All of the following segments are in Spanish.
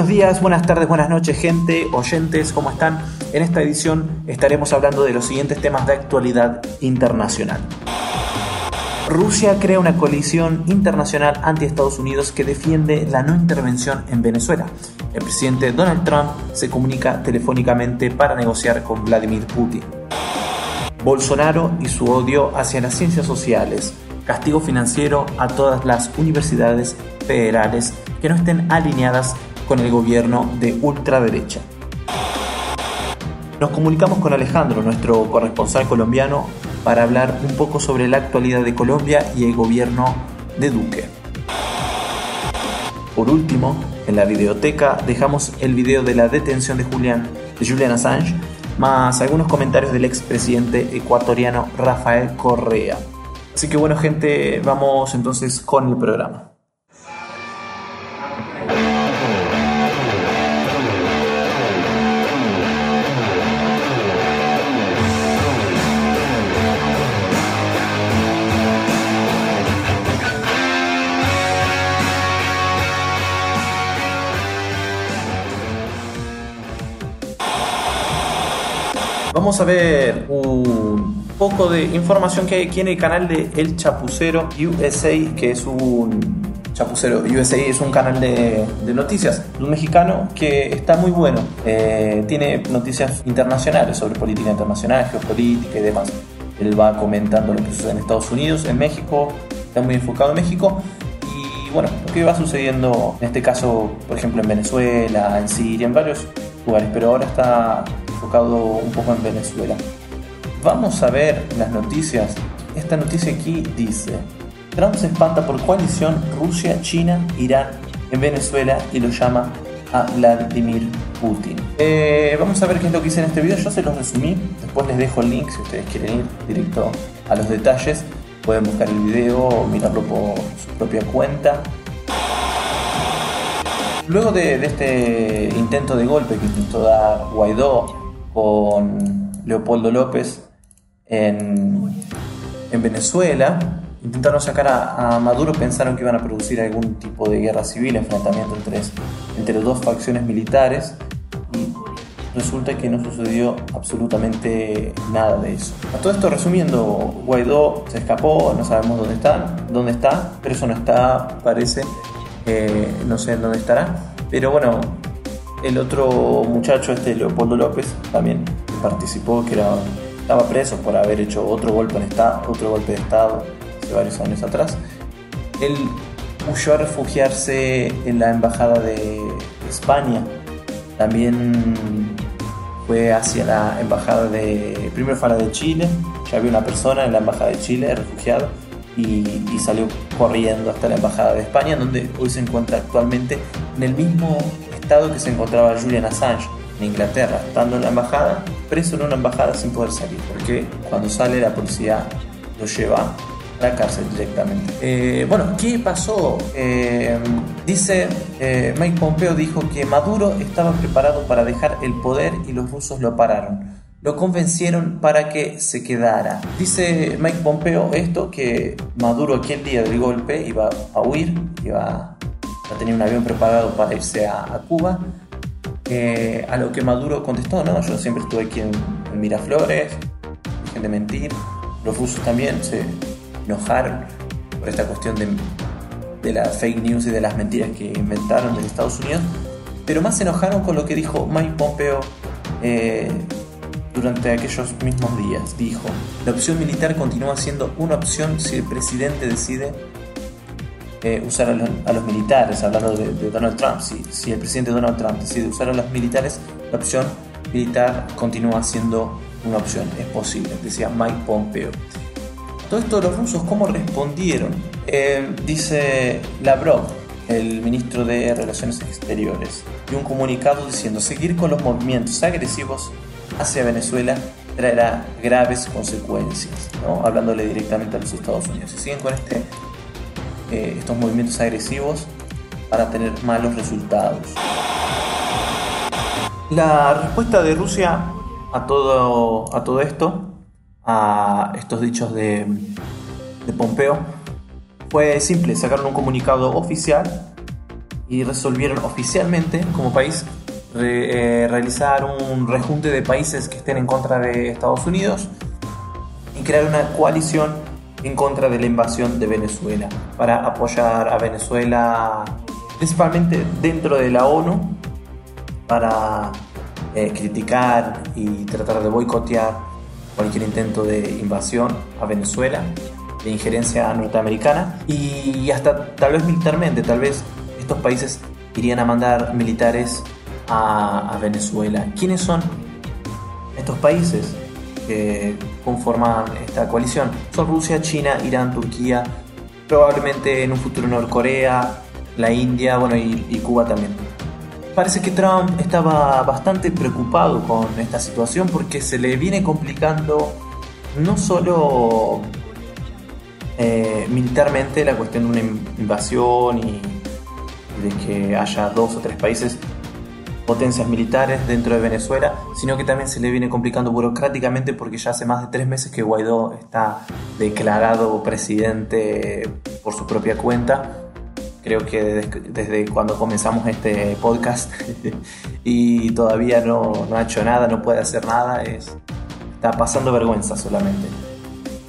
Buenos días, buenas tardes, buenas noches, gente, oyentes, ¿cómo están? En esta edición estaremos hablando de los siguientes temas de actualidad internacional. Rusia crea una coalición internacional anti Estados Unidos que defiende la no intervención en Venezuela. El presidente Donald Trump se comunica telefónicamente para negociar con Vladimir Putin. Bolsonaro y su odio hacia las ciencias sociales. Castigo financiero a todas las universidades federales que no estén alineadas con el gobierno de ultraderecha. Nos comunicamos con Alejandro, nuestro corresponsal colombiano, para hablar un poco sobre la actualidad de Colombia y el gobierno de Duque. Por último, en la videoteca dejamos el video de la detención de Julian, de Julian Assange, más algunos comentarios del expresidente ecuatoriano Rafael Correa. Así que bueno gente, vamos entonces con el programa. Vamos a ver un poco de información que hay aquí en el canal de El Chapucero USA, que es un Chapucero USA es un canal de, noticias, un mexicano que está muy bueno. Eh, tiene noticias internacionales sobre política internacional, geopolítica y demás. Él va comentando lo que sucede en Estados Unidos, en México, está muy enfocado en México. Y bueno, lo que va sucediendo en este caso, por ejemplo, en Venezuela, en Siria, en varios lugares, pero ahora está enfocado un poco en Venezuela. Vamos a ver las noticias. Esta noticia aquí dice, Trump se espanta por coalición Rusia, China, Irán en Venezuela y lo llama a Vladimir Putin. Eh, vamos a ver qué es lo que hice en este video. Yo se los resumí. Después les dejo el link si ustedes quieren ir directo a los detalles. Pueden buscar el video o mirarlo por su propia cuenta. Luego de, de este intento de golpe que intentó dar Guaidó con Leopoldo López en, Venezuela. Intentaron sacar a, Maduro, pensaron que iban a producir algún tipo de guerra civil, enfrentamiento entre, entre dos facciones militares y resulta que no sucedió absolutamente nada de eso. A todo esto resumiendo, Guaidó se escapó, no sabemos dónde está, dónde está, pero eso no está, parece, eh, no sé dónde estará. Pero bueno, el otro muchacho, este Leopoldo López, también participó, que era, estaba preso por haber hecho otro golpe, en estado, otro golpe de Estado hace varios años atrás. Él huyó a refugiarse en la embajada de España. También fue hacia la embajada de. Primero fue a la de Chile, ya había una persona en la embajada de Chile, refugiado, y, salió corriendo hasta la embajada de España, donde hoy se encuentra actualmente en el mismo que se encontraba Julian Assange en Inglaterra, estando en la embajada, preso en una embajada sin poder salir, porque cuando sale la policía lo lleva a la cárcel directamente. Eh, bueno, ¿qué pasó? Eh, dice, eh, Mike Pompeo dijo que Maduro estaba preparado para dejar el poder y los rusos lo pararon. Lo convencieron para que se quedara. Dice Mike Pompeo esto, que Maduro aquel día del golpe iba a huir, iba tenía un avión preparado para irse a, Cuba. a lo que Maduro contestó, no, yo siempre estuve aquí en, Miraflores, dejen de mentir. Los rusos también se enojaron por esta cuestión de, de las fake news y de las mentiras que inventaron desde Estados Unidos, pero más se enojaron con lo que dijo Mike Pompeo eh, durante aquellos mismos días. Dijo, la opción militar continúa siendo una opción si el presidente decide eh, usar a los, militares, hablando de, Donald Trump, si, si, el presidente Donald Trump decide usar a los militares, la opción militar continúa siendo una opción, es posible, decía Mike Pompeo. Todo esto los rusos, ¿cómo respondieron? Eh, dice Lavrov, el ministro de Relaciones Exteriores, y un comunicado diciendo seguir con los movimientos agresivos hacia Venezuela traerá graves consecuencias, ¿no? hablándole directamente a los Estados Unidos. Si siguen con este eh, estos movimientos agresivos para tener malos resultados. La respuesta de Rusia a todo, a todo esto, a estos dichos de, de Pompeo, fue simple, sacaron un comunicado oficial y resolvieron oficialmente como país eh, realizar un rejunte de países que estén en contra de Estados Unidos y crear una coalición en contra de la invasión de Venezuela para apoyar a Venezuela principalmente dentro de la ONU para eh, criticar y tratar de boicotear cualquier intento de invasión a Venezuela, de injerencia norteamericana y hasta tal vez militarmente, tal vez estos países irían a mandar militares a, Venezuela. ¿Quiénes son estos países conforman esta coalición? Son Rusia, China, Irán, Turquía, probablemente en un futuro Norcorea, la India, bueno, y, Cuba también. Parece que Trump estaba bastante preocupado con esta situación porque se le viene complicando no solo eh, militarmente la cuestión de una invasión y de que haya dos o tres países potencias militares dentro de Venezuela, sino que también se le viene complicando burocráticamente porque ya hace más de tres meses que Guaidó está declarado presidente por su propia cuenta. Creo que desde, cuando comenzamos este podcast y todavía no, no, ha hecho nada, no puede hacer nada, es, está pasando vergüenza solamente.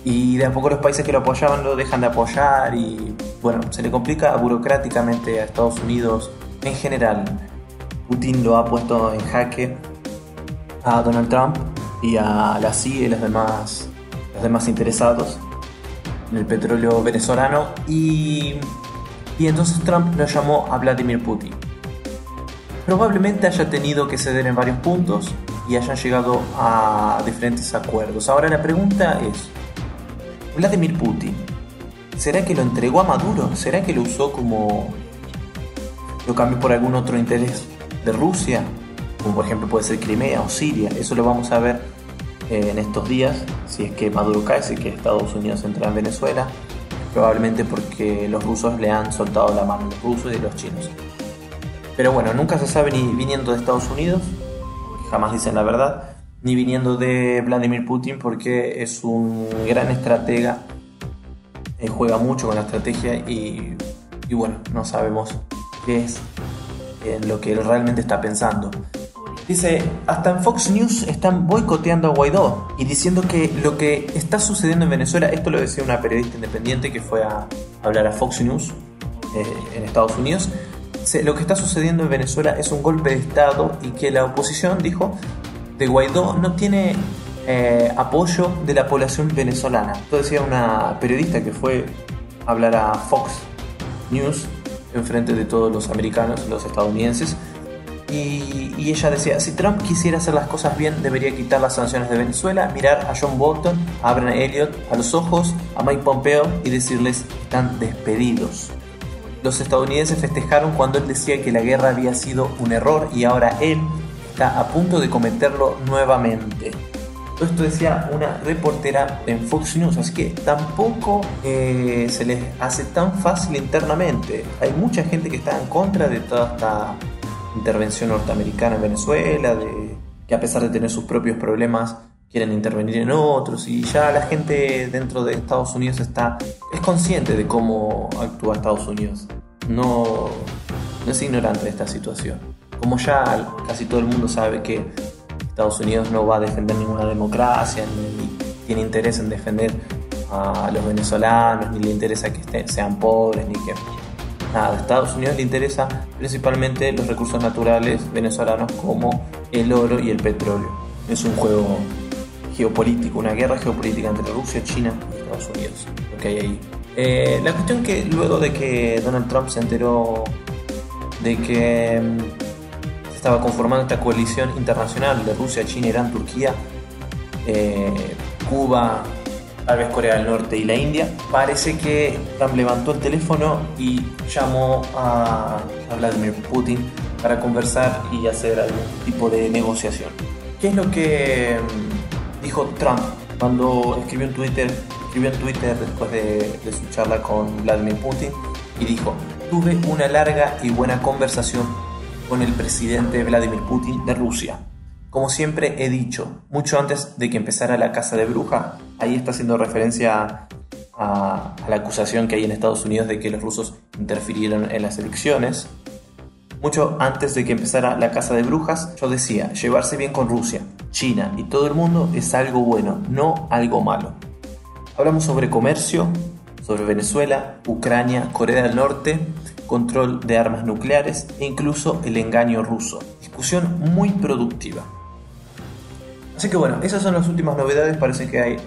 Y de a poco los países que lo apoyaban lo dejan de apoyar y bueno, se le complica burocráticamente a Estados Unidos en general Putin lo ha puesto en jaque a Donald Trump y a la CIA y los demás, los demás interesados en el petróleo venezolano y, y entonces Trump lo llamó a Vladimir Putin. Probablemente haya tenido que ceder en varios puntos y hayan llegado a diferentes acuerdos. Ahora la pregunta es, Vladimir Putin, ¿será que lo entregó a Maduro? ¿Será que lo usó como... lo cambió por algún otro interés de Rusia, como por ejemplo puede ser Crimea o Siria. Eso lo vamos a ver eh, en estos días, si es que Maduro cae, si que Estados Unidos entra en Venezuela, probablemente porque los rusos le han soltado la mano, los rusos y los chinos. Pero bueno, nunca se sabe ni viniendo de Estados Unidos, jamás dicen la verdad, ni viniendo de Vladimir Putin porque es un gran estratega, eh, juega mucho con la estrategia y, y bueno, no sabemos qué es en lo que él realmente está pensando. Dice, hasta en Fox News están boicoteando a Guaidó y diciendo que lo que está sucediendo en Venezuela, esto lo decía una periodista independiente que fue a hablar a Fox News eh, en Estados Unidos, lo que está sucediendo en Venezuela es un golpe de Estado y que la oposición, dijo, de Guaidó no tiene eh, apoyo de la población venezolana. Esto decía una periodista que fue a hablar a Fox News enfrente de todos los americanos, los estadounidenses. Y, ella decía, si Trump quisiera hacer las cosas bien, debería quitar las sanciones de Venezuela, mirar a John Bolton, a Abraham Elliott a los ojos, a Mike Pompeo y decirles, están despedidos. Los estadounidenses festejaron cuando él decía que la guerra había sido un error y ahora él está a punto de cometerlo nuevamente esto decía una reportera en Fox News, así que tampoco eh, se les hace tan fácil internamente. Hay mucha gente que está en contra de toda esta intervención norteamericana en Venezuela, de, que a pesar de tener sus propios problemas quieren intervenir en otros y ya la gente dentro de Estados Unidos está es consciente de cómo actúa Estados Unidos. No, no es ignorante de esta situación. Como ya casi todo el mundo sabe que Estados Unidos no va a defender ninguna democracia, ni tiene interés en defender a los venezolanos, ni le interesa que sean pobres, ni que... Nada, a Estados Unidos le interesa principalmente los recursos naturales venezolanos como el oro y el petróleo. Es un juego geopolítico, una guerra geopolítica entre Rusia, China y Estados Unidos, lo que hay ahí. Eh, la cuestión que luego de que Donald Trump se enteró de que mm, estaba conformando esta coalición internacional de Rusia, China, Irán, Turquía, eh, Cuba, tal vez Corea del Norte y la India, parece que Trump levantó el teléfono y llamó a, Vladimir Putin para conversar y hacer algún tipo de negociación. ¿Qué es lo que mm, dijo Trump cuando escribió en Twitter, escribió en Twitter después de, de su charla con Vladimir Putin y dijo, tuve una larga y buena conversación con el presidente Vladimir Putin de Rusia. Como siempre he dicho, mucho antes de que empezara la Casa de Bruja, ahí está haciendo referencia a, la acusación que hay en Estados Unidos de que los rusos interfirieron en las elecciones Mucho antes de que empezara la casa de brujas, yo decía, llevarse bien con Rusia, China y todo el mundo es algo bueno, no algo malo. Hablamos sobre comercio, sobre Venezuela, Ucrania, Corea del Norte, control de armas nucleares e incluso el engaño ruso. Discusión muy productiva. Así que bueno, esas son las últimas novedades. Parece que hay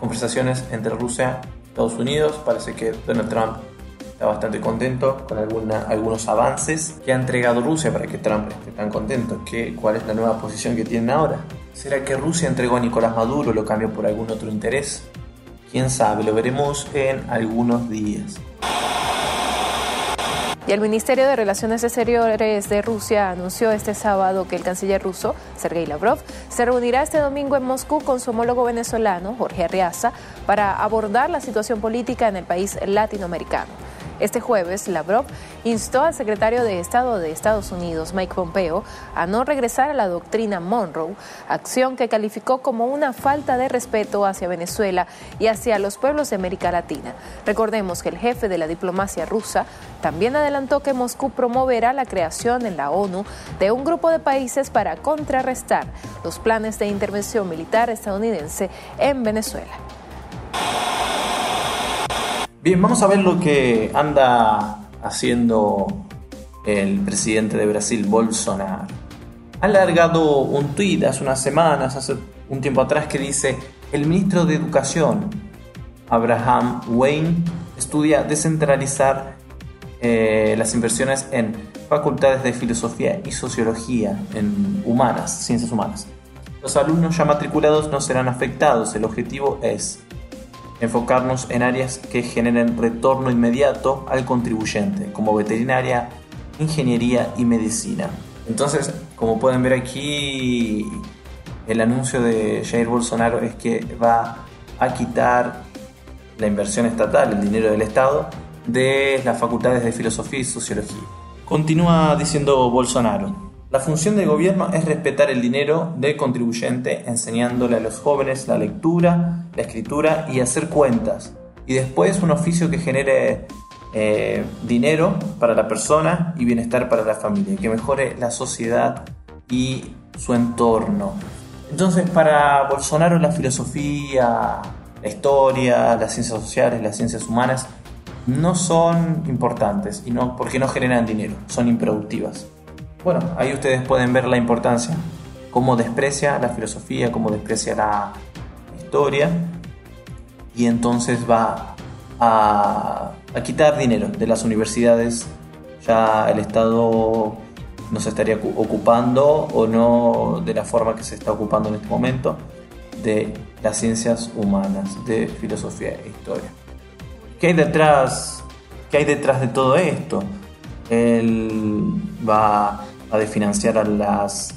conversaciones entre Rusia y Estados Unidos. Parece que Donald Trump está bastante contento con alguna, algunos avances que ha entregado Rusia para que Trump esté tan contento. ¿Qué, ¿Cuál es la nueva posición que tienen ahora? ¿Será que Rusia entregó a Nicolás Maduro lo cambió por algún otro interés? Quién sabe, lo veremos en algunos días. Y el Ministerio de Relaciones Exteriores de Rusia anunció este sábado que el canciller ruso, Sergei Lavrov, se reunirá este domingo en Moscú con su homólogo venezolano, Jorge Arriaza, para abordar la situación política en el país latinoamericano. Este jueves, Lavrov instó al secretario de Estado de Estados Unidos, Mike Pompeo, a no regresar a la doctrina Monroe, acción que calificó como una falta de respeto hacia Venezuela y hacia los pueblos de América Latina. Recordemos que el jefe de la diplomacia rusa también adelantó que Moscú promoverá la creación en la ONU de un grupo de países para contrarrestar los planes de intervención militar estadounidense en Venezuela. Bien, vamos a ver lo que anda haciendo el presidente de Brasil, Bolsonaro. Ha largado un tuit hace unas semanas, hace un tiempo atrás, que dice, el ministro de Educación, Abraham Wayne, estudia descentralizar eh, las inversiones en facultades de filosofía y sociología, en humanas, ciencias humanas. Los alumnos ya matriculados no serán afectados, el objetivo es enfocarnos en áreas que generen retorno inmediato al contribuyente, como veterinaria, ingeniería y medicina. Entonces, como pueden ver aquí, el anuncio de Jair Bolsonaro es que va a quitar la inversión estatal, el dinero del Estado, de las facultades de filosofía y sociología. Continúa diciendo Bolsonaro. La función del gobierno es respetar el dinero del contribuyente enseñándole a los jóvenes la lectura, la escritura y hacer cuentas. Y después un oficio que genere eh, dinero para la persona y bienestar para la familia, que mejore la sociedad y su entorno. Entonces para Bolsonaro la filosofía, la historia, las ciencias sociales, las ciencias humanas no son importantes y no porque no generan dinero, son improductivas. Bueno, ahí ustedes pueden ver la importancia, cómo desprecia la filosofía, cómo desprecia la historia, y entonces va a, quitar dinero de las universidades. Ya el Estado no se estaría ocupando o no de la forma que se está ocupando en este momento de las ciencias humanas, de filosofía e historia. ¿Qué hay detrás? ¿Qué hay detrás de todo esto? Él va a desfinanciar a las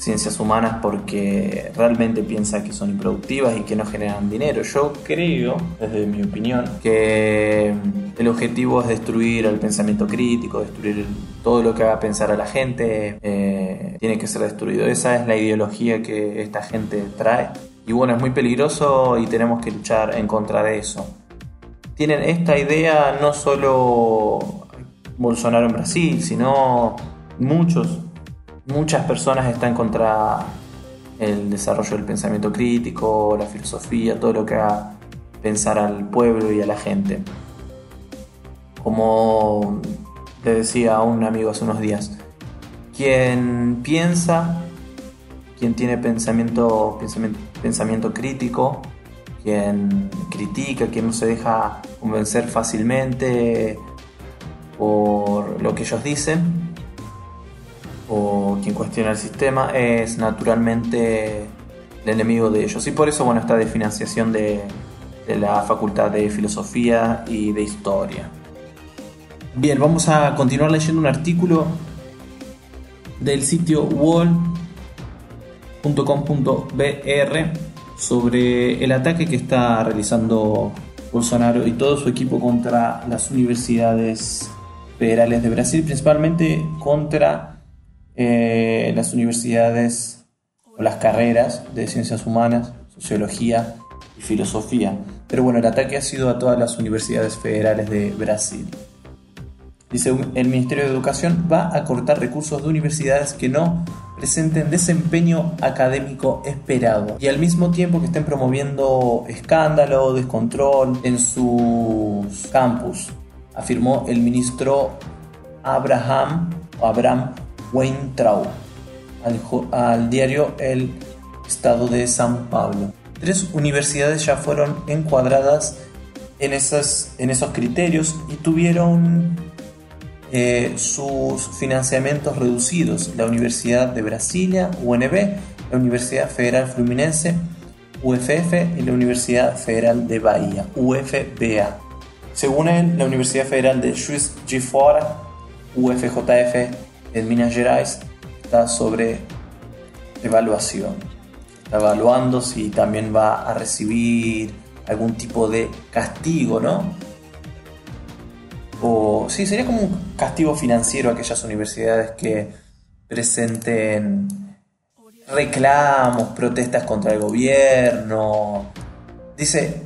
ciencias humanas porque realmente piensa que son improductivas y que no generan dinero. Yo creo, desde mi opinión, que el objetivo es destruir el pensamiento crítico, destruir todo lo que haga pensar a la gente, eh, tiene que ser destruido. Esa es la ideología que esta gente trae. Y bueno, es muy peligroso y tenemos que luchar en contra de eso. Tienen esta idea no solo Bolsonaro en Brasil, sino muchos, muchas personas están contra el desarrollo del pensamiento crítico, la filosofía, todo lo que haga pensar al pueblo y a la gente. Como le decía a un amigo hace unos días, quien piensa, quien tiene pensamiento, pensamiento, pensamiento crítico, quien critica, quien no se deja convencer fácilmente por lo que ellos dicen, o quien cuestiona el sistema es naturalmente el enemigo de ellos. Y por eso, bueno, esta desfinanciación de, de la Facultad de Filosofía y de Historia. Bien, vamos a continuar leyendo un artículo del sitio wall.com.br sobre el ataque que está realizando Bolsonaro y todo su equipo contra las universidades federales de Brasil, principalmente contra eh, las universidades o las carreras de ciencias humanas, sociología y filosofía. Pero bueno, el ataque ha sido a todas las universidades federales de Brasil. Dice, el Ministerio de Educación va a cortar recursos de universidades que no presenten desempeño académico esperado y al mismo tiempo que estén promoviendo escándalo, descontrol en sus campus, afirmó el ministro Abraham, Abraham Weintraub al, al diario El Estado de San Pablo. Tres universidades ya fueron encuadradas en, esos criterios y tuvieron eh, sus financiamientos reducidos, la Universidad de Brasilia, UNB, la Universidad Federal Fluminense, UFF y la Universidad Federal de Bahía, UFBA. Según él, la Universidad Federal de Juiz de Fora, UFJF en Minas Gerais, está sobre evaluación. Está evaluando si también va a recibir algún tipo de castigo, ¿no? o sí, sería como un castigo financiero a aquellas universidades que presenten reclamos, protestas contra el gobierno. Dice,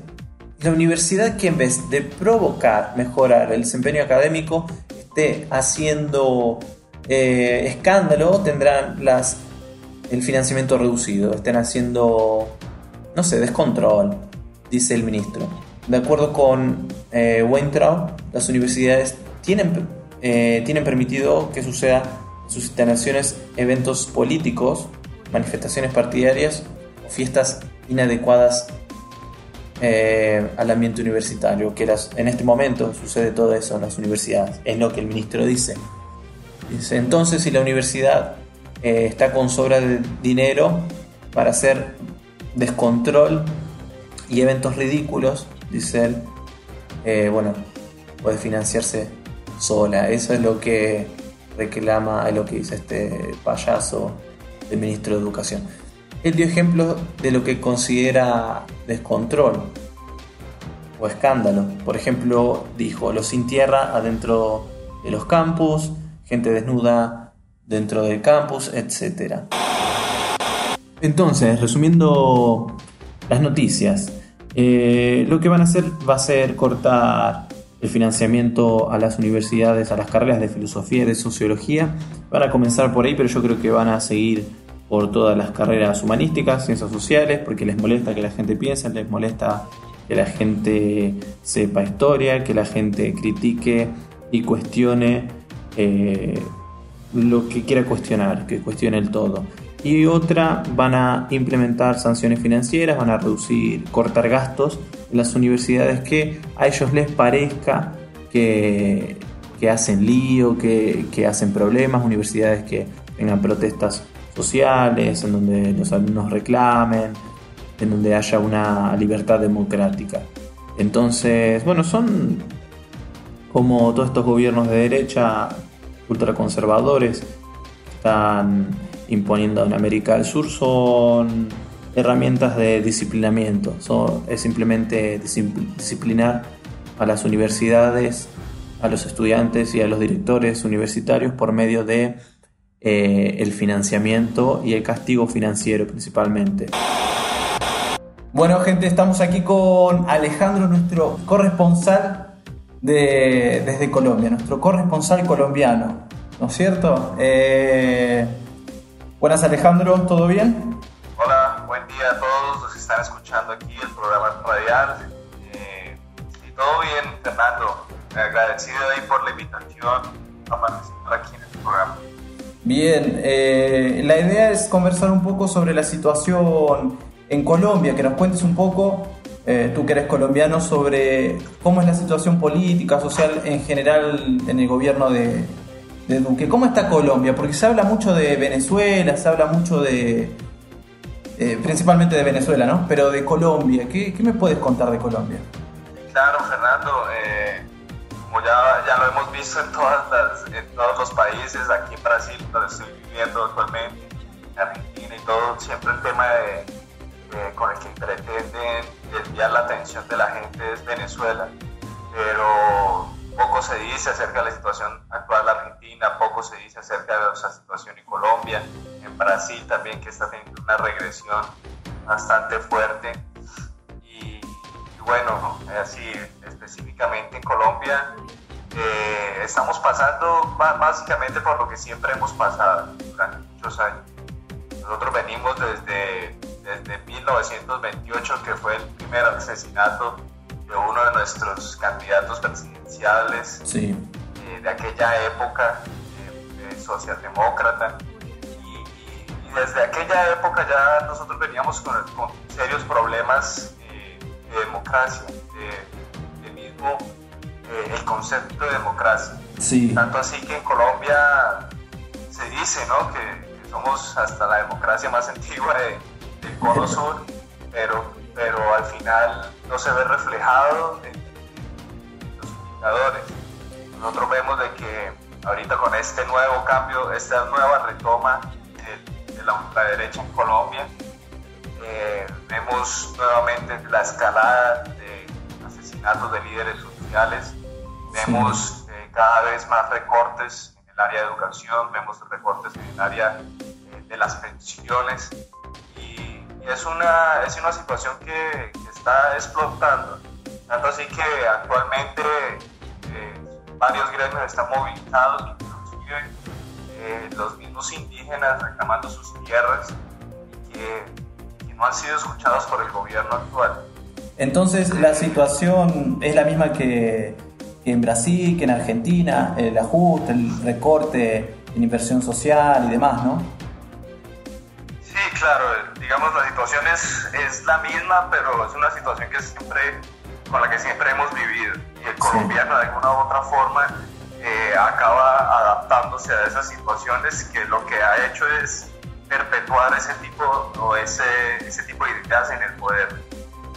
la universidad que en vez de provocar, mejorar el desempeño académico, esté haciendo eh, escándalo, tendrán las, el financiamiento reducido, estén haciendo, no sé, descontrol, dice el ministro. De acuerdo con eh, Weintraub, las universidades tienen, eh, tienen permitido que suceda sus instalaciones eventos políticos, manifestaciones partidarias o fiestas inadecuadas eh, al ambiente universitario, que en este momento sucede todo eso en las universidades, es lo que el ministro dice. Dice, entonces si la universidad eh, está con sobra de dinero para hacer descontrol y eventos ridículos, dice él, eh, bueno, puede financiarse sola. Eso es lo que reclama, es lo que dice este payaso del ministro de Educación. Él dio ejemplos de lo que considera descontrol o escándalo. Por ejemplo, dijo, los sin tierra adentro de los campus, gente desnuda dentro del campus, etc. Entonces, resumiendo las noticias, eh, lo que van a hacer va a ser cortar el financiamiento a las universidades, a las carreras de filosofía y de sociología. Van a comenzar por ahí, pero yo creo que van a seguir por todas las carreras humanísticas, ciencias sociales, porque les molesta que la gente piense, les molesta que la gente sepa historia, que la gente critique y cuestione eh, lo que quiera cuestionar, que cuestione el todo y otra van a implementar sanciones financieras, van a reducir, cortar gastos en las universidades que a ellos les parezca que, hacen lío, que, hacen problemas, universidades que tengan protestas sociales, en donde los alumnos reclamen, en donde haya una libertad democrática. Entonces, bueno, son como todos estos gobiernos de derecha ultraconservadores están imponiendo en América del Sur son herramientas de disciplinamiento, es simplemente disciplinar a las universidades, a los estudiantes y a los directores universitarios por medio de eh, el financiamiento y el castigo financiero principalmente. Bueno gente, estamos aquí con Alejandro, nuestro corresponsal de, desde Colombia, nuestro corresponsal colombiano, ¿no es cierto? Eh, Buenas Alejandro, ¿todo bien? Hola, buen día a todos los que están escuchando aquí el programa radial. Eh, y todo bien, Fernando. Agradecido ahí por la invitación a participar aquí en el programa. Bien, eh, la idea es conversar un poco sobre la situación en Colombia, que nos cuentes un poco, eh, tú que eres colombiano, sobre cómo es la situación política, social en general en el gobierno de, de Duque. ¿Cómo está Colombia? Porque se habla mucho de Venezuela, se habla mucho de... Eh, principalmente de Venezuela, ¿no? Pero de Colombia, ¿qué, me puedes contar de Colombia? Claro, Fernando, eh, como ya, ya, lo hemos visto en, todas en todos los países, aquí en Brasil, donde estoy viviendo actualmente, en Argentina y todo, siempre el tema de, con el que pretenden desviar la atención de la gente es Venezuela. Pero poco se dice acerca de la situación actual de Argentina, poco se dice acerca de la situación en Colombia, en Brasil también que está teniendo una regresión bastante fuerte. Y, bueno, así específicamente en Colombia, eh, estamos pasando básicamente por lo que siempre hemos pasado durante muchos años. Nosotros venimos desde, desde 1928, que fue el primer asesinato de uno de nuestros candidatos presidenciales sí. Eh, de aquella época, eh, socialdemócrata. Y, desde aquella época ya nosotros veníamos con, serios problemas de democracia, de, mismo el concepto de democracia. Sí. Tanto así que en Colombia se dice ¿no? que, somos hasta la democracia más antigua de, del Cono Sur, pero, pero al final no se ve reflejado en, los indicadores. Nosotros vemos de que ahorita con este nuevo cambio, esta nueva retoma de, la ultraderecha en Colombia, eh, vemos nuevamente la escalada de asesinatos de líderes sociales, vemos eh, cada vez más recortes en el área de educación, vemos recortes en el área eh, de las pensiones y, es, una, es una situación que, está explotando. Tanto así que actualmente eh, varios gremios están movilizados, inclusive los mismos indígenas reclamando sus tierras que, que no han sido escuchados por el gobierno actual. Entonces la situación es la misma que en Brasil, que en Argentina, el ajuste, el recorte en inversión social y demás, ¿no? Sí, claro, digamos la situación es, es la misma, pero es una situación que siempre, con la que siempre hemos vivido. Y el colombiano de alguna u otra forma eh, acaba adaptándose a esas situaciones que lo que ha hecho es perpetuar ese tipo o ese, ese tipo de ideas en el poder.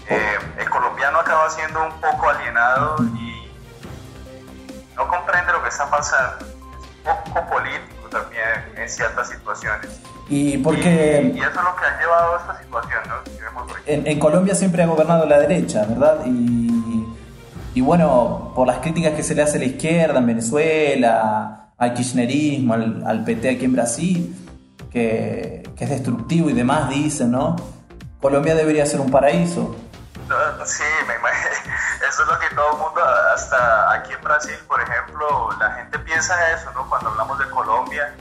Eh, el colombiano acaba siendo un poco alienado y no comprende lo que está pasando. Es un poco político también en ciertas situaciones. Y porque... Y, eso es lo que ha llevado a esta situación, ¿no? En, en, Colombia siempre ha gobernado la derecha, ¿verdad? Y, y bueno, por las críticas que se le hace a la izquierda en Venezuela, al kirchnerismo, al, al PT aquí en Brasil, que, que, es destructivo y demás, dicen, ¿no? Colombia debería ser un paraíso. sí, me hasta aquí en Brasil, por ejemplo, la gente piensa eso, ¿no? Cuando hablamos de Colombia,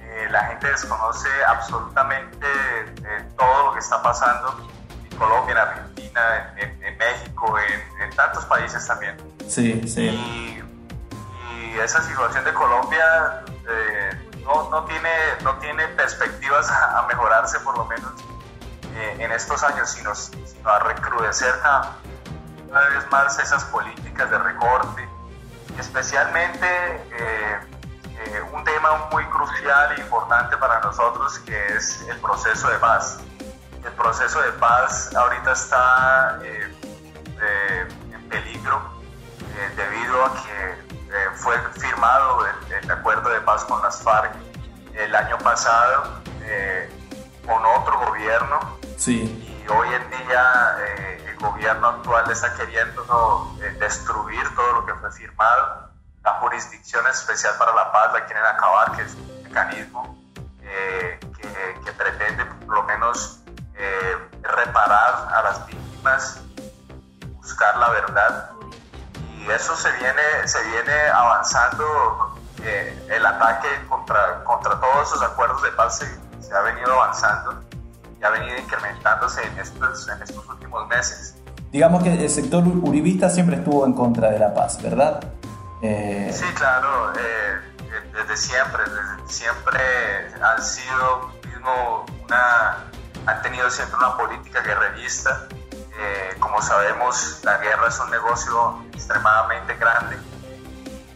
eh, la gente desconoce absolutamente eh, todo lo que está pasando en Colombia, en Argentina, en, México, en, tantos países también. Sí, sí. Y, esa situación de Colombia eh, no, no, tiene, no tiene perspectivas a, mejorarse, por lo menos en estos años, sino, sino a recrudecer cada vez más esas políticas de recorte, especialmente eh, eh, un tema muy crucial e importante para nosotros que es el proceso de paz. El proceso de paz ahorita está eh, en peligro debido a que fue firmado el, el, acuerdo de paz con las FARC el año pasado con otro gobierno. Sí y hoy en día eh, gobierno actual está queriendo eh, destruir todo lo que fue firmado. La jurisdicción especial para la paz la quieren acabar, que es un mecanismo eh, que, pretende por lo menos reparar a las víctimas, buscar la verdad. Y eso se viene, se viene avanzando, el ataque contra, contra todos esos acuerdos de paz se, se ha venido avanzando ha venido incrementándose en estos, en estos últimos meses. Digamos que el sector uribista siempre estuvo en contra de la paz, ¿verdad? Eh... Sí, claro, eh, desde siempre, desde siempre han sido mismo una, han tenido siempre una política guerrerista. Eh, como sabemos, la guerra es un negocio extremadamente grande,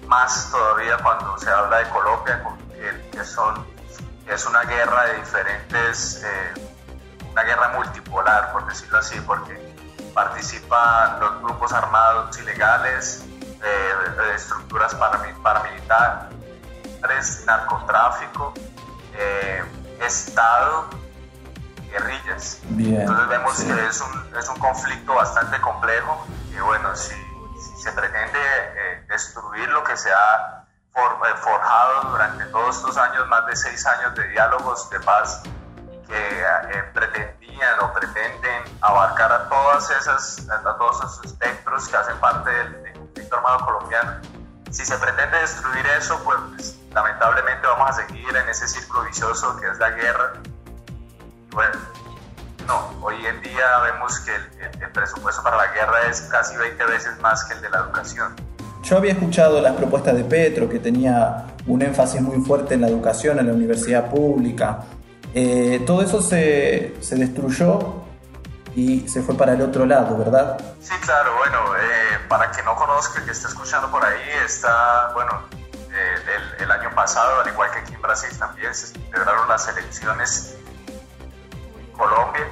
más todavía cuando se habla de Colombia, que, son, que es una guerra de diferentes eh, una guerra multipolar, por decirlo así, porque participan los grupos armados ilegales, eh, estructuras paramilitares, narcotráfico, eh, Estado, guerrillas. Entonces vemos que es un, es un, conflicto bastante complejo y bueno, si, se pretende eh, destruir lo que se ha forjado durante todos estos años, más de seis años de diálogos de paz, que eh, pretendían o pretenden abarcar a todas esas a todos esos espectros que hacen parte del, conflicto armado colombiano si se pretende destruir eso, pues lamentablemente vamos a seguir en ese círculo vicioso que es la guerra. Bueno, no, hoy en día vemos que el, presupuesto para la guerra es casi 20 veces más que el de la educación. Yo había escuchado las propuestas de Petro, que tenía un énfasis muy fuerte en la educación, en la universidad pública. Eh, todo eso se, se, destruyó y se fue para el otro lado, ¿verdad? Sí, claro, bueno, eh, para que no conozca, que esté escuchando por ahí, está, bueno, eh, el, año pasado, al igual que aquí en Brasil también, se celebraron las elecciones en Colombia.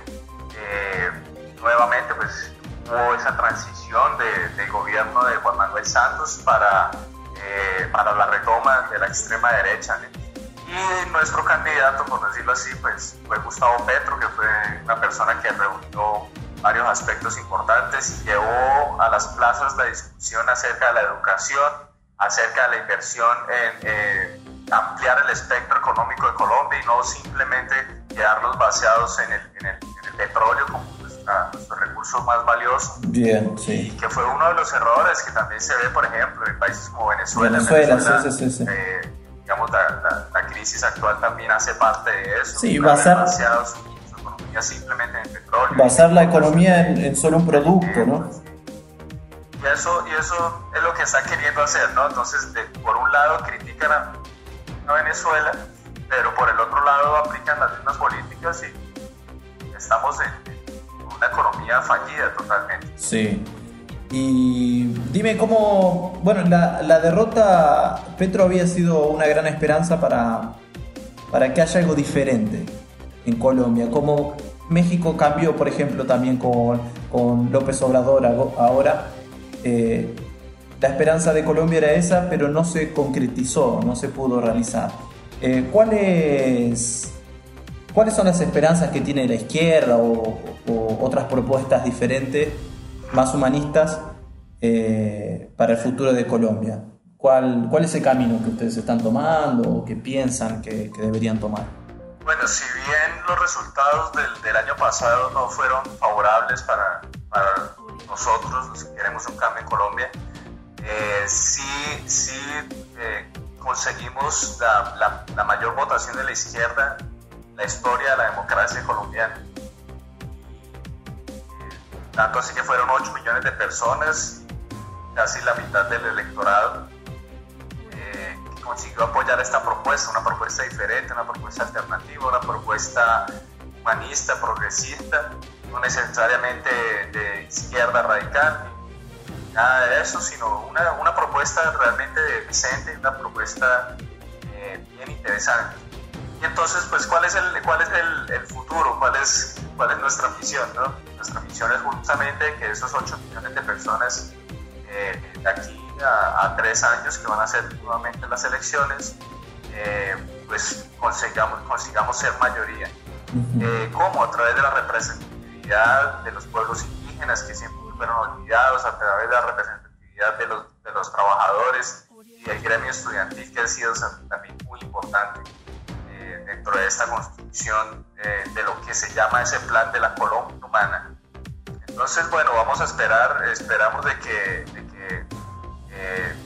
nuevamente, pues hubo esa transición de, del gobierno de Juan Manuel Santos para, para la retoma de la extrema derecha. Y nuestro candidato, por decirlo así, pues fue Gustavo Petro, que fue una persona que reunió varios aspectos importantes y llevó a las plazas la discusión acerca de la educación, acerca de la inversión en eh, ampliar el espectro económico de Colombia y no simplemente quedarnos baseados en el, en el, petróleo como nuestro recurso más valioso. Bien, sí. Y que fue uno de los errores que también se ve, por ejemplo, en países como Venezuela. Venezuela, sí, sí, sí. Eh, digamos, la, la, crisis actual también hace parte de eso. Sí, basar, su, economía simplemente en petróleo. Basar la economía en, solo un producto, ¿no? Y eso, y eso es lo que está queriendo hacer, ¿no? Entonces, por un lado critican a, Venezuela, pero por el otro lado aplican las mismas políticas y estamos en una economía fallida totalmente. Sí. Y dime cómo, bueno, la, derrota, Petro había sido una gran esperanza para, para que haya algo diferente en Colombia, como México cambió, por ejemplo, también con, con López Obrador ahora. Eh, la esperanza de Colombia era esa, pero no se concretizó, no se pudo realizar. Eh, ¿cuáles, ¿Cuáles son las esperanzas que tiene la izquierda o, o otras propuestas diferentes más humanistas eh, para el futuro de Colombia. ¿Cuál, ¿Cuál es el camino que ustedes están tomando o que piensan que, deberían tomar? Bueno, si bien los resultados del, del año pasado no fueron favorables para, para, nosotros, los que queremos un cambio en Colombia, eh, sí, sí eh, conseguimos la, la, la mayor votación de la izquierda en la historia de la democracia colombiana tanto así que fueron 8 millones de personas, casi la mitad del electorado, eh, que consiguió apoyar esta propuesta, una propuesta diferente, una propuesta alternativa, una propuesta humanista, progresista, no necesariamente de izquierda radical, nada de eso, sino una, una propuesta realmente decente, una propuesta eh, bien interesante. Y entonces, pues, ¿cuál es el, cuál es el, el futuro? ¿Cuál es, ¿Cuál es nuestra misión? ¿no? nuestra misión es justamente que esos 8 millones de personas eh, de aquí a, tres años que van a ser nuevamente las elecciones, eh, pues consigamos, consigamos ser mayoría. Eh, ¿Cómo? A través de la representatividad de los pueblos indígenas que siempre fueron olvidados, a través de la representatividad de los, de los trabajadores y del gremio estudiantil que ha sido dentro de esta construcción de lo que se llama ese plan de la Colombia humana, entonces, bueno, vamos a esperar, esperamos de que, de, que, eh,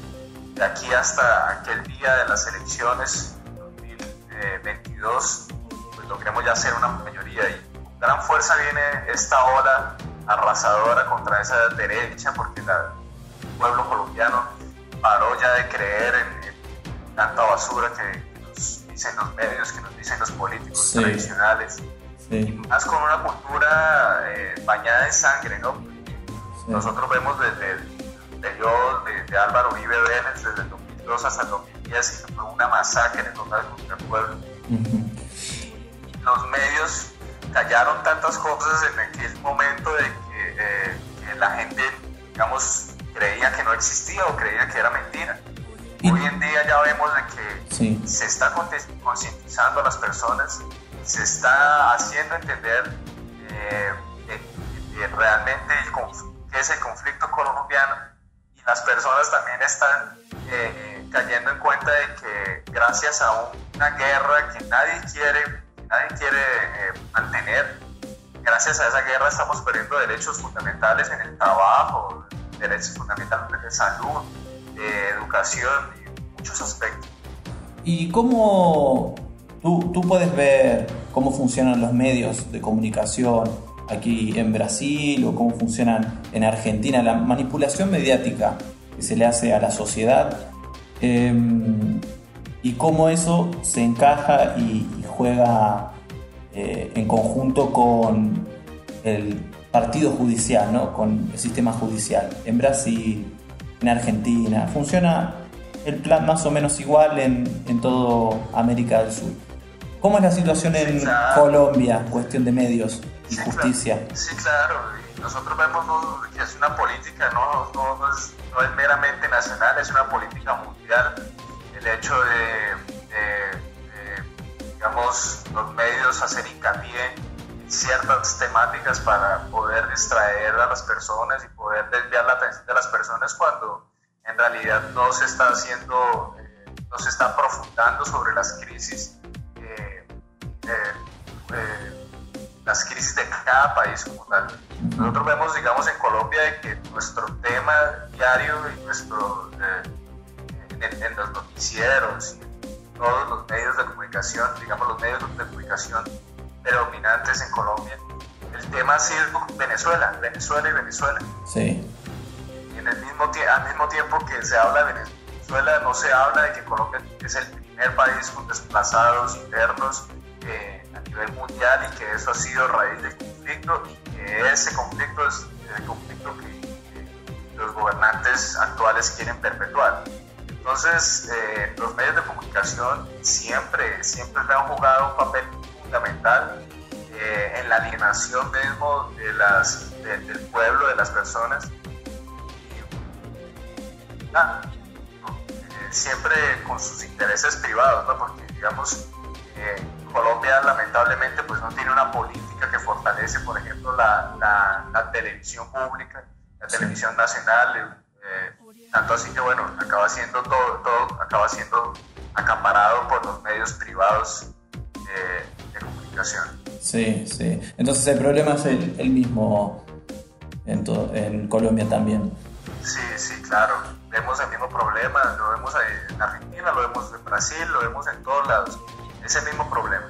de aquí hasta aquel día de las elecciones 2022, pues logremos ya ser una mayoría. Y con gran fuerza viene esta ola arrasadora contra esa derecha porque el pueblo colombiano paró ya de creer en, tanta basura que, dicen los medios, que nos dicen los políticos tradicionales y más con una cultura eh, bañada en sangre, ¿no? Nosotros vemos desde el periodo de, Álvaro Uribe Vélez, desde el 2002 hasta el 2010, que fue una masacre total contra el pueblo. Los medios callaron tantas cosas en aquel momento de que, eh, la gente, digamos, creía que no existía o creía que era mentira. Hoy en día ya vemos de que se está concientizando a las personas se está haciendo entender eh, realmente qué es el conflicto colombiano. Y las personas también están eh, cayendo en cuenta de que gracias a una guerra que nadie quiere, nadie quiere eh, mantener, gracias a esa guerra estamos perdiendo derechos fundamentales en el trabajo, derechos fundamentales de salud, de educación y muchos aspectos. ¿Y cómo tú, tú puedes ver cómo funcionan los medios de comunicación aquí en Brasil o cómo funcionan en Argentina, la manipulación mediática que se le hace a la sociedad em, y cómo eso se encaja y, juega eh, en conjunto con el partido judicial, ¿no? con el sistema judicial. En Brasil, en Argentina, funciona el plan más o menos igual en, en toda América del Sur. ¿Cómo es la situación en Colombia, cuestión de medios y justicia? sí, claro. nosotros vemos que es una política, no, no, es, no, es, meramente nacional, es una política mundial. El hecho de, digamos, los medios hacer hincapié ciertas temáticas para poder distraer a las personas y poder desviar la atención de las personas cuando en realidad no se está haciendo, eh, no se está profundando sobre las crisis eh, las crisis de cada país como tal. Nosotros vemos, digamos, en Colombia que nuestro tema diario y nuestro, eh, en, los noticieros y todos los medios de comunicación, digamos, los medios de comunicación predominantes en Colombia, el tema ha sido Venezuela, Venezuela y Venezuela. Sí. Y en el mismo, al mismo tiempo que se habla de Venezuela, no se habla de que Colombia es el primer país con desplazados internos a nivel mundial y que eso ha sido raíz del conflicto y que ese conflicto es el conflicto que, los gobernantes actuales quieren perpetuar. Entonces, eh, los medios de comunicación siempre, siempre han jugado un papel fundamental eh, en la alienación mismo de las, del pueblo, de las personas. Ah, eh, siempre con sus intereses privados, ¿no? porque digamos, Colombia lamentablemente pues no tiene una política que fortalece, por ejemplo, la, la, televisión pública, la televisión nacional, eh, tanto así que bueno, acaba siendo todo, todo acaba siendo acaparado por los medios privados eh, comunicación. Sí, sí. Entonces el problema es el, el mismo en, en Colombia también. Sí, sí, claro. Vemos el mismo problema, lo vemos en Argentina, lo vemos en Brasil, lo vemos en todos lados ese mismo problema.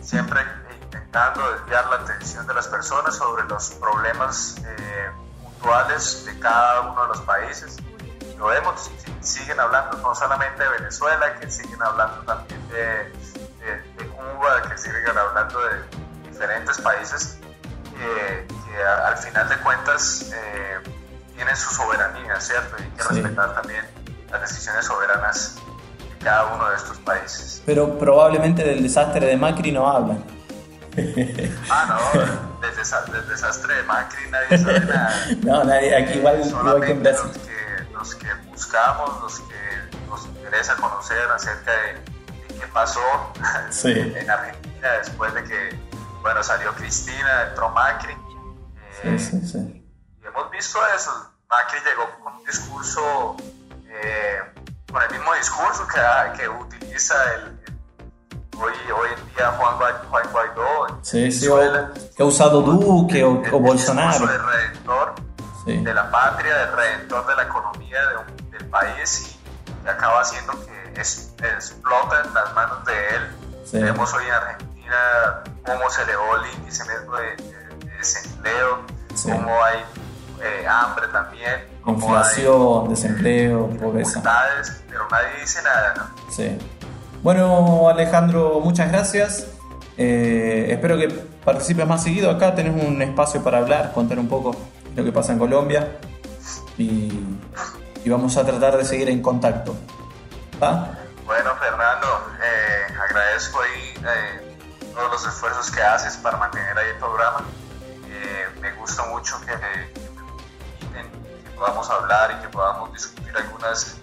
Siempre intentando desviar la atención de las personas sobre los problemas eh, puntuales de cada uno de los países. Lo vemos, siguen hablando no solamente de Venezuela, que siguen hablando también de, de, Cuba, que siguen hablando de diferentes países que, al final de cuentas eh, tienen su soberanía, ¿cierto? Y hay que respetar también las decisiones soberanas cada uno de estos países. Pero probablemente del desastre de Macri no hablan. ah, no, del, desastre de Macri nadie sabe nada. no, nadie, aquí igual, igual que en Brasil. Los que, los que buscamos, los que nos interesa conocer acerca de, pasó en Argentina después de que, bueno, salió Cristina, entró Macri. sí, sí, sí. Y hemos visto eso. Macri llegó con un discurso eh, con el mismo discurso que, que utiliza el, hoy, hoy en día Juan, Juan Guaidó sí, sí, que ha usado Duque o, o Bolsonaro. El redentor de la patria, el redentor de la economía de del país y, acaba haciendo que es, explota en las manos de él. Vemos hoy en Argentina cómo se elevó el índice mismo de, desempleo, cómo hay eh, hambre también. Inflación, desempleo, pobreza. Pero nadie dice nada, ¿no? Sí. Bueno, Alejandro, muchas gracias. Eh, espero que participes más seguido acá. Tenés un espacio para hablar, contar un poco lo que pasa en Colombia. Y, vamos a tratar de seguir en contacto. Bueno, Fernando, eh, agradezco ahí todos los esfuerzos que haces para mantener ahí el programa. me gusta mucho que, podamos hablar y que podamos discutir algunas,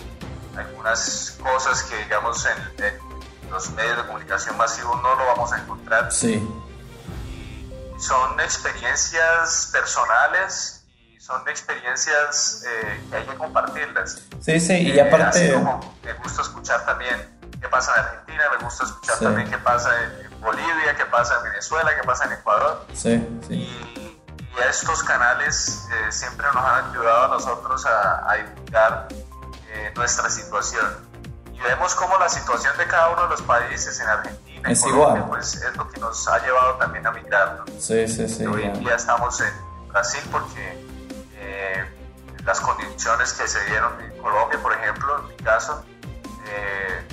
algunas cosas que, digamos, en, los medios de comunicación masivos no lo vamos a encontrar. Sí. Y son experiencias personales son experiencias eh, que hay que compartirlas. Sí, sí, y eh, aparte... me gusta escuchar también qué pasa en Argentina, me gusta escuchar también qué pasa en, Bolivia, qué pasa en Venezuela, qué pasa en Ecuador. Sí, sí. Y, estos canales eh, siempre nos han ayudado a nosotros a, a divulgar eh, nuestra situación. Y vemos cómo la situación de cada uno de los países en Argentina, es igual. pues es lo que nos ha llevado también a migrar. Sí, sí, sí. Hoy en día estamos en Brasil porque las condiciones que se dieron en Colombia, por ejemplo, en mi caso, eh,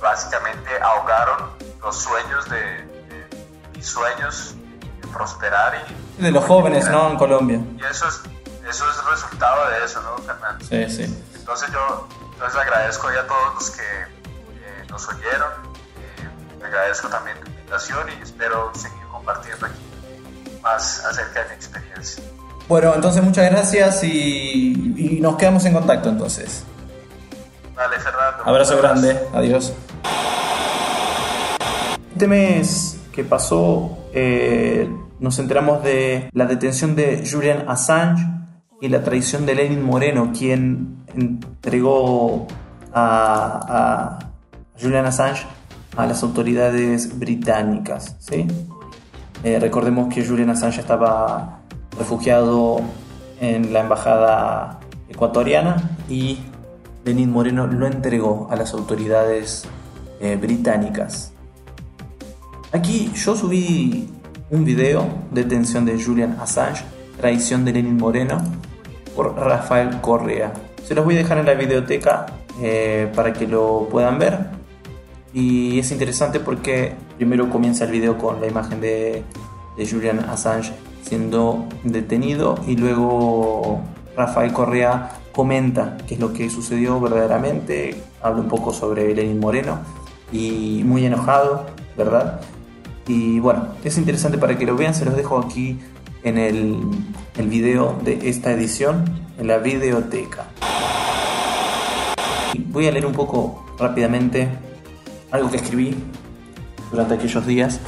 básicamente ahogaron los sueños de, mis sueños de prosperar y de los jóvenes, ¿no? En Colombia. Y eso es, eso es resultado de eso, ¿no, Fernando? Sí, sí. Entonces yo entonces agradezco a todos los que eh, nos oyeron, eh, agradezco también tu invitación y espero seguir compartiendo aquí más acerca de mi experiencia. Bueno, entonces muchas gracias y, y nos quedamos en contacto entonces. Vale, Fernando. Abrazo grande, adiós. Este mes que pasó eh, nos enteramos de la detención de Julian Assange y la traición de Lenin Moreno, quien entregó a, Julian Assange a las autoridades británicas. ¿sí? Eh, recordemos que Julian Assange estaba refugiado en la embajada ecuatoriana y Lenin Moreno lo entregó a las autoridades eh, británicas. Aquí yo subí un video de detención de Julian Assange, traición de Lenin Moreno, por Rafael Correa. Se los voy a dejar en la videoteca eh, para que lo puedan ver. Y es interesante porque primero comienza el video con la imagen de Julian Assange siendo detenido y luego Rafael Correa comenta qué es lo que sucedió verdaderamente, habla un poco sobre Lenin Moreno y muy enojado, ¿verdad? Y bueno, es interesante para que lo vean, se los dejo aquí en el, el video de esta edición, en la videoteca. Voy a leer un poco rápidamente algo que escribí durante aquellos días,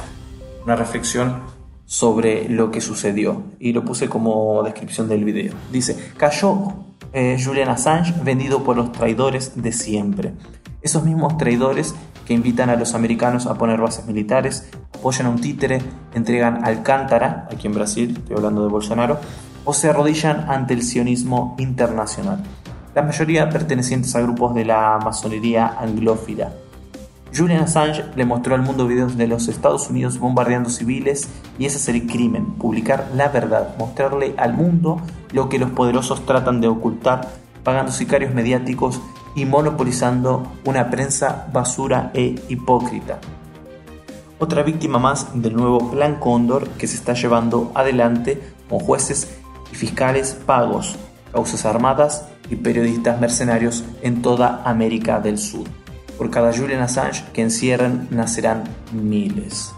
una reflexión sobre lo que sucedió y lo puse como descripción del video. Dice, cayó eh, Julian Assange vendido por los traidores de siempre. Esos mismos traidores que invitan a los americanos a poner bases militares, apoyan a un títere, entregan Alcántara, aquí en Brasil, estoy hablando de Bolsonaro, o se arrodillan ante el sionismo internacional. La mayoría pertenecientes a grupos de la masonería anglófila. Julian Assange le mostró al mundo videos de los Estados Unidos bombardeando civiles y ese es el crimen, publicar la verdad, mostrarle al mundo lo que los poderosos tratan de ocultar, pagando sicarios mediáticos y monopolizando una prensa basura e hipócrita. Otra víctima más del nuevo Plan Cóndor que se está llevando adelante con jueces y fiscales pagos, causas armadas y periodistas mercenarios en toda América del Sur. Por cada Julian Assange que encierran nacerán miles.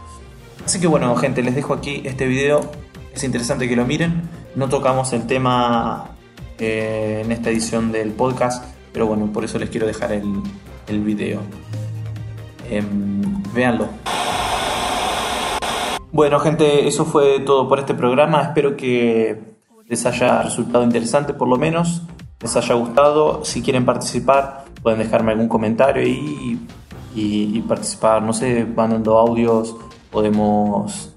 Así que bueno gente, les dejo aquí este video. Es interesante que lo miren. No tocamos el tema eh, en esta edición del podcast pero bueno, por eso les quiero dejar el, el video. Eh, véanlo. Bueno, gente, eso fue todo por este programa. Espero que les haya resultado interesante, por lo menos. Les haya gustado. Si quieren participar, pueden dejarme algún comentario y, y, participar. No sé, mandando audios. Podemos.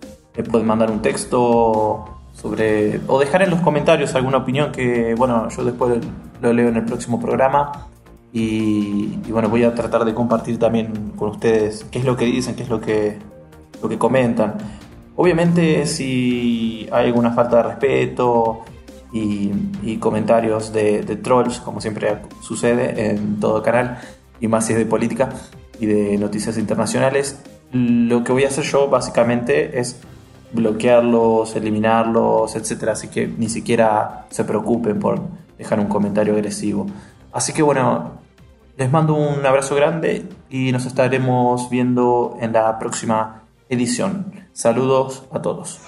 Pueden mandar un texto sobre. O dejar en los comentarios alguna opinión que, bueno, yo después lo leo en el próximo programa. Y, bueno, voy a tratar de compartir también con ustedes qué es lo que dicen, qué es lo que, lo que comentan. Obviamente si hay alguna falta de respeto y, comentarios de, trolls, como siempre sucede en todo canal, y más si es de política y de noticias internacionales, lo que voy a hacer yo básicamente es bloquearlos, eliminarlos, etc. Así que ni siquiera se preocupen por dejar un comentario agresivo. Así que bueno, les mando un abrazo grande y nos estaremos viendo en la próxima edición. Saludos a todos.